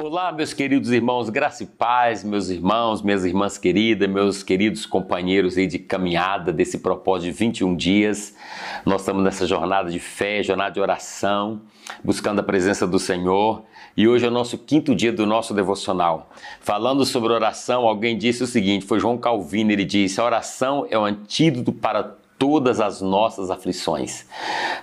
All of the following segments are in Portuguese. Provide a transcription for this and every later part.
Olá, meus queridos irmãos, graça e paz, meus irmãos, minhas irmãs queridas, meus queridos companheiros aí de caminhada desse propósito de 21 dias. Nós estamos nessa jornada de fé, jornada de oração, buscando a presença do Senhor. E hoje é o nosso quinto dia do nosso devocional. Falando sobre oração, alguém disse o seguinte: foi João Calvino, ele disse: a oração é o antídoto para todas as nossas aflições.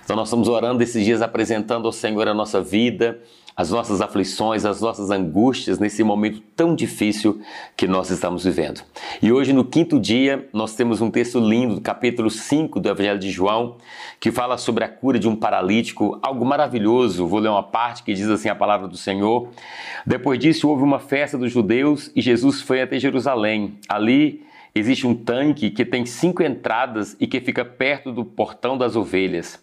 Então, nós estamos orando esses dias, apresentando ao Senhor a nossa vida as nossas aflições, as nossas angústias nesse momento tão difícil que nós estamos vivendo. E hoje, no quinto dia, nós temos um texto lindo do capítulo 5 do Evangelho de João, que fala sobre a cura de um paralítico, algo maravilhoso. Vou ler uma parte que diz assim a palavra do Senhor. Depois disso, houve uma festa dos judeus e Jesus foi até Jerusalém. Ali, Existe um tanque que tem cinco entradas e que fica perto do portão das ovelhas.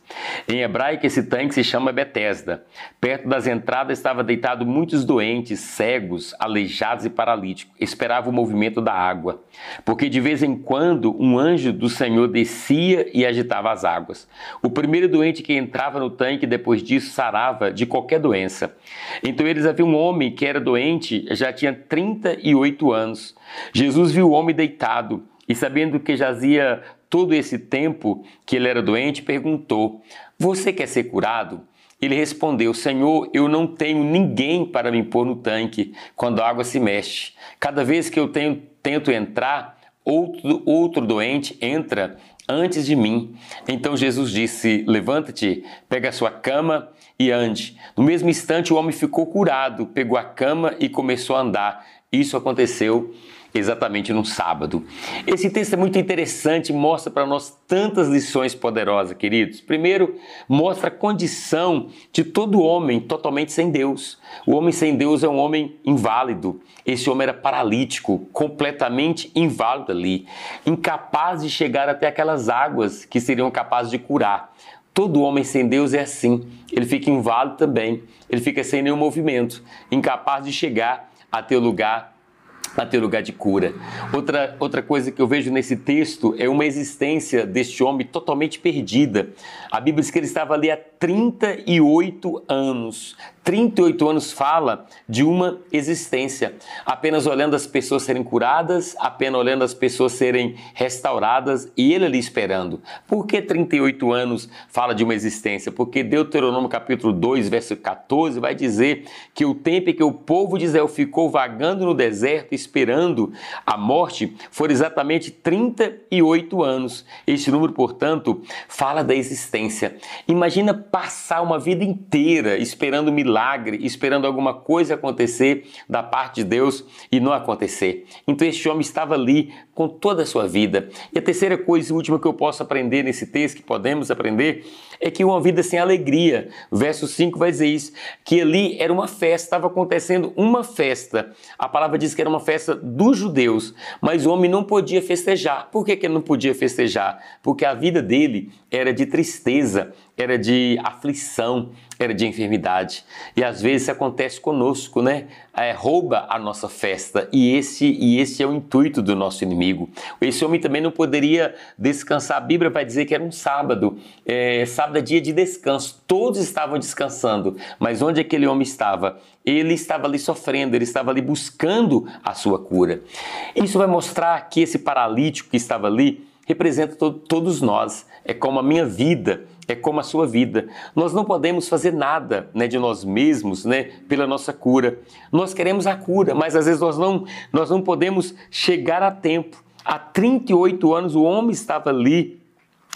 Em hebraico, esse tanque se chama Betesda. Perto das entradas estava deitado muitos doentes, cegos, aleijados e paralíticos. Esperavam o movimento da água, porque de vez em quando um anjo do Senhor descia e agitava as águas. O primeiro doente que entrava no tanque depois disso sarava de qualquer doença. Então eles haviam um homem que era doente, já tinha 38 anos. Jesus viu o homem deitado e, sabendo que jazia todo esse tempo que ele era doente, perguntou: Você quer ser curado? Ele respondeu: Senhor, eu não tenho ninguém para me pôr no tanque quando a água se mexe. Cada vez que eu tenho, tento entrar, outro, outro doente entra antes de mim. Então Jesus disse: Levanta-te, pega a sua cama e ande. No mesmo instante, o homem ficou curado, pegou a cama e começou a andar. Isso aconteceu exatamente no sábado. Esse texto é muito interessante, mostra para nós tantas lições poderosas, queridos. Primeiro, mostra a condição de todo homem totalmente sem Deus. O homem sem Deus é um homem inválido. Esse homem era paralítico, completamente inválido ali, incapaz de chegar até aquelas águas que seriam capazes de curar. Todo homem sem Deus é assim. Ele fica inválido também. Ele fica sem nenhum movimento, incapaz de chegar até o lugar para ter lugar de cura. Outra, outra coisa que eu vejo nesse texto é uma existência deste homem totalmente perdida. A Bíblia diz que ele estava ali há 38 anos. 38 anos fala de uma existência, apenas olhando as pessoas serem curadas, apenas olhando as pessoas serem restauradas e ele ali esperando. Por que 38 anos fala de uma existência? Porque Deuteronômio capítulo 2, verso 14 vai dizer que o tempo em que o povo de Israel ficou vagando no deserto esperando a morte foram exatamente 38 anos. Este número, portanto, fala da existência. Imagina passar uma vida inteira esperando milagre, esperando alguma coisa acontecer da parte de Deus e não acontecer. Então este homem estava ali com toda a sua vida. E a terceira coisa e última que eu posso aprender nesse texto, que podemos aprender, é que uma vida sem alegria. Verso 5 vai dizer isso, que ali era uma festa, estava acontecendo uma festa. A palavra diz que era uma festa dos judeus, mas o homem não podia festejar. Por que, que ele não podia festejar? Porque a vida dele era de tristeza, era de aflição, era de enfermidade. E às vezes acontece conosco, né? É, rouba a nossa festa e esse, e esse é o intuito do nosso inimigo. Esse homem também não poderia descansar. A Bíblia vai dizer que era um sábado. É, sábado é dia de descanso. Todos estavam descansando. Mas onde aquele homem estava? Ele estava ali sofrendo, ele estava ali buscando a sua cura. Isso vai mostrar que esse paralítico que estava ali representa to todos nós. É como a minha vida é como a sua vida. Nós não podemos fazer nada né, de nós mesmos né, pela nossa cura. Nós queremos a cura, mas às vezes nós não, nós não podemos chegar a tempo. Há 38 anos o homem estava ali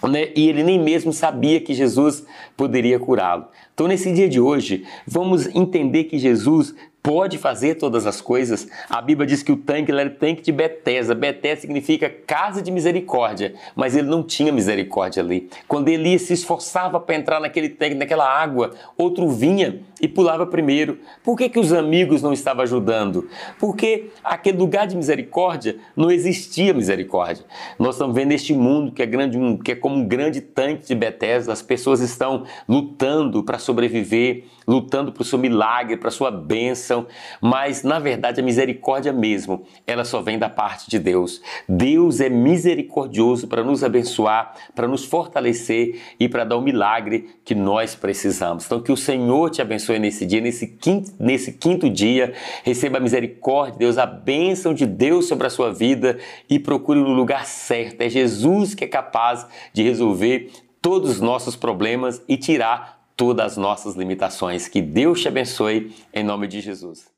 né, e ele nem mesmo sabia que Jesus poderia curá-lo. Então, nesse dia de hoje, vamos entender que Jesus pode fazer todas as coisas. A Bíblia diz que o tanque era o tanque de Betesda. Betesda significa casa de misericórdia, mas ele não tinha misericórdia ali. Quando Elias se esforçava para entrar naquele tanque, naquela água, outro vinha e pulava primeiro. Por que, que os amigos não estavam ajudando? Porque aquele lugar de misericórdia não existia misericórdia. Nós estamos vendo este mundo que é grande, que é como um grande tanque de Betesda. As pessoas estão lutando para sobreviver, lutando para o seu milagre, para a sua bênção, mas na verdade a misericórdia mesmo, ela só vem da parte de Deus. Deus é misericordioso para nos abençoar, para nos fortalecer e para dar o milagre que nós precisamos. Então que o Senhor te abençoe nesse dia, nesse quinto, nesse quinto dia, receba a misericórdia de Deus, a bênção de Deus sobre a sua vida e procure no lugar certo. É Jesus que é capaz de resolver todos os nossos problemas e tirar todas as nossas limitações. Que Deus te abençoe em nome de Jesus.